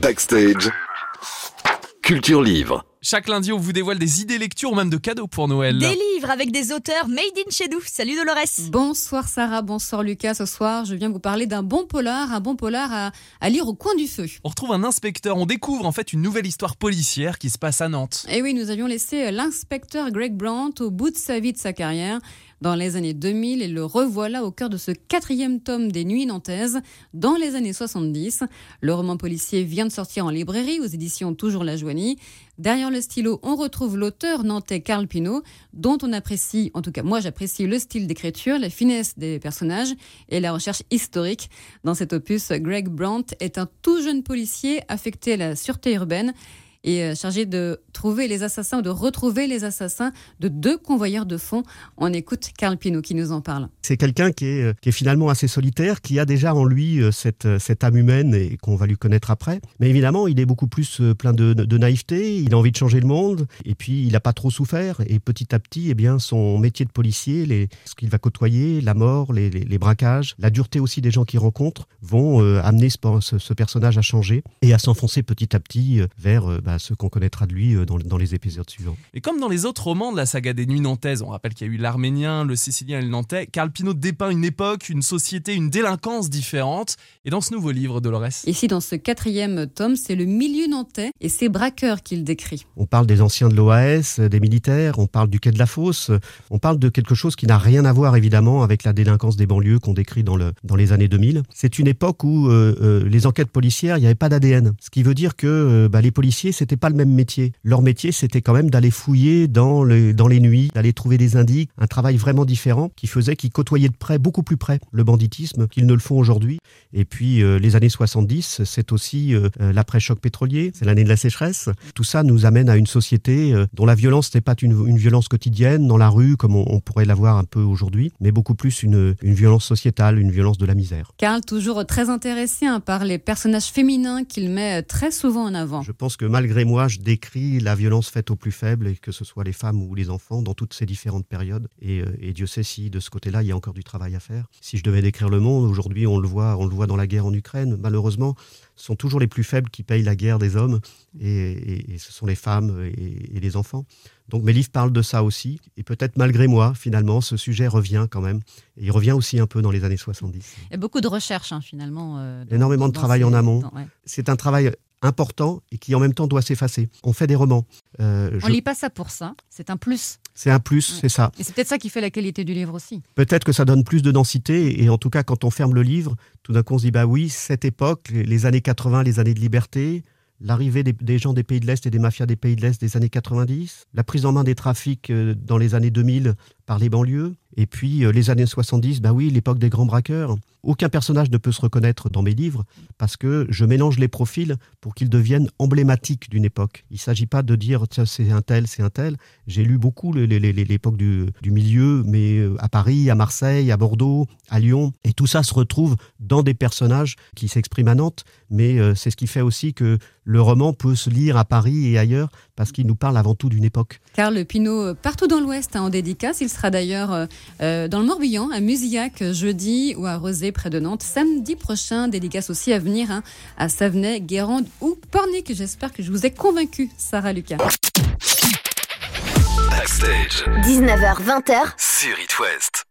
Backstage. Culture Livre. Chaque lundi, on vous dévoile des idées lecture ou même de cadeaux pour Noël. Des livres avec des auteurs made in chez nous. Salut Dolores. Bonsoir Sarah, bonsoir Lucas. Ce soir, je viens vous parler d'un bon polar, un bon polar à, à lire au coin du feu. On retrouve un inspecteur, on découvre en fait une nouvelle histoire policière qui se passe à Nantes. Et oui, nous avions laissé l'inspecteur Greg Brandt au bout de sa vie, de sa carrière dans les années 2000 et le revoilà au cœur de ce quatrième tome des Nuits nantaises dans les années 70. Le roman policier vient de sortir en librairie aux éditions Toujours la Joanie. Derrière le stylo, on retrouve l'auteur nantais Carl Pinault, dont on apprécie, en tout cas moi j'apprécie le style d'écriture, la finesse des personnages et la recherche historique. Dans cet opus, Greg Brandt est un tout jeune policier affecté à la sûreté urbaine et euh, chargé de trouver les assassins ou de retrouver les assassins de deux convoyeurs de fonds. On écoute Carl Pino qui nous en parle. C'est quelqu'un qui est, euh, qui est finalement assez solitaire, qui a déjà en lui euh, cette, âme humaine et qu'on va lui connaître après. Mais évidemment, il est beaucoup plus plein de, naïveté, il a envie de changer le monde et puis il n'a pas trop souffert. Et petit à petit, eh bien, son métier de policier, ce qu'il va côtoyer, la mort, les, braquages, la dureté aussi des gens qu'il rencontre, vont amener ce, personnage à changer et à s'enfoncer petit à petit vers bah, ce qu'on connaîtra de lui dans, dans, les épisodes suivants. Et comme dans les autres romans de la saga des Nuits Nantaises, on rappelle qu'il y a eu l'Arménien, le Sicilien et le Nantais, Carl Pinault dépeint une époque, une société, une délinquance différente. Et dans ce nouveau livre, Dolores Ici, dans ce quatrième tome, c'est le milieu nantais et ses braqueurs qu'il décrit. On parle des anciens de l'OAS, des militaires, on parle du quai de la Fosse, on parle de quelque chose qui n'a rien à voir évidemment avec la délinquance des banlieues qu'on décrit dans, le, dans les années 2000. C'est une époque où euh, euh, les enquêtes policières, il n'y avait pas d'ADN. Ce qui veut dire que euh, bah, les policiers, c'était pas le même métier. Leur métier, c'était quand même d'aller fouiller dans les, dans les nuits, d'aller trouver des indices, un travail vraiment différent qui faisait qu'ils côtoyaient de près, beaucoup plus près, le banditisme qu'ils ne le font aujourd'hui. Et puis euh, les années 70, c'est aussi euh, l'après-choc pétrolier, c'est l'année de la sécheresse. Tout ça nous amène à une société euh, dont la violence n'est pas une, une, violence quotidienne dans la rue comme on, on pourrait l'avoir un peu aujourd'hui, mais beaucoup plus une, une, violence sociétale, une violence de la misère. Karl, toujours très intéressé hein, par les personnages féminins qu'il met très souvent en avant. Je pense que malgré moi, je décrit la violence faite aux plus faibles, et que ce soit les femmes ou les enfants, dans toutes ces différentes périodes. Et, et Dieu sait si de ce côté-là, il y a encore du travail à faire. Si je devais décrire le monde, aujourd'hui, on le voit, on le voit dans la guerre en Ukraine, malheureusement, ce sont toujours les plus faibles qui payent la guerre des hommes, et, et, et ce sont les femmes et, les enfants. Donc mes livres parlent de ça aussi, et peut-être malgré moi, finalement, ce sujet revient quand même. Et il revient aussi un peu dans les années 70. Il y a beaucoup de recherches, hein, finalement. Euh, dans, Énormément de travail ces... en amont. Ouais. C'est un travail important et qui en même temps doit s'effacer. On fait des romans. Euh, on je... lit pas ça pour ça, c'est un plus. C'est un plus, ouais. c'est ça. Et c'est peut-être ça qui fait la qualité du livre aussi. Peut-être que ça donne plus de densité et en tout cas quand on ferme le livre, tout d'un coup on se dit bah oui, cette époque, les années 80, les années de liberté, l'arrivée des, des, gens des pays de l'Est et des mafias des pays de l'Est des années 90, la prise en main des trafics euh, dans les années 2000 par les banlieues, et puis euh, les années 70, bah oui, l'époque des grands braqueurs. Aucun personnage ne peut se reconnaître dans mes livres parce que je mélange les profils pour qu'ils deviennent emblématiques d'une époque. Il ne s'agit pas de dire c'est un tel, c'est un tel. J'ai lu beaucoup l'époque du, milieu, mais euh, à Paris, à Marseille, à Bordeaux, à Lyon. Et tout ça se retrouve dans des personnages qui s'expriment à Nantes, mais euh, c'est ce qui fait aussi que le roman peut se lire à Paris et ailleurs parce qu'il nous parle avant tout d'une époque. Carl Pinault, partout dans l'Ouest, hein, en dédicace, il sera d'ailleurs euh, dans le Morbihan, à Musillac, jeudi, ou à Rosé, près de Nantes, samedi prochain. Dédicace aussi à venir hein, à Savenay, Guérande ou Pornic. J'espère que je vous ai convaincu, Sarah Lucas. Backstage. 19h-20h. Sur It West.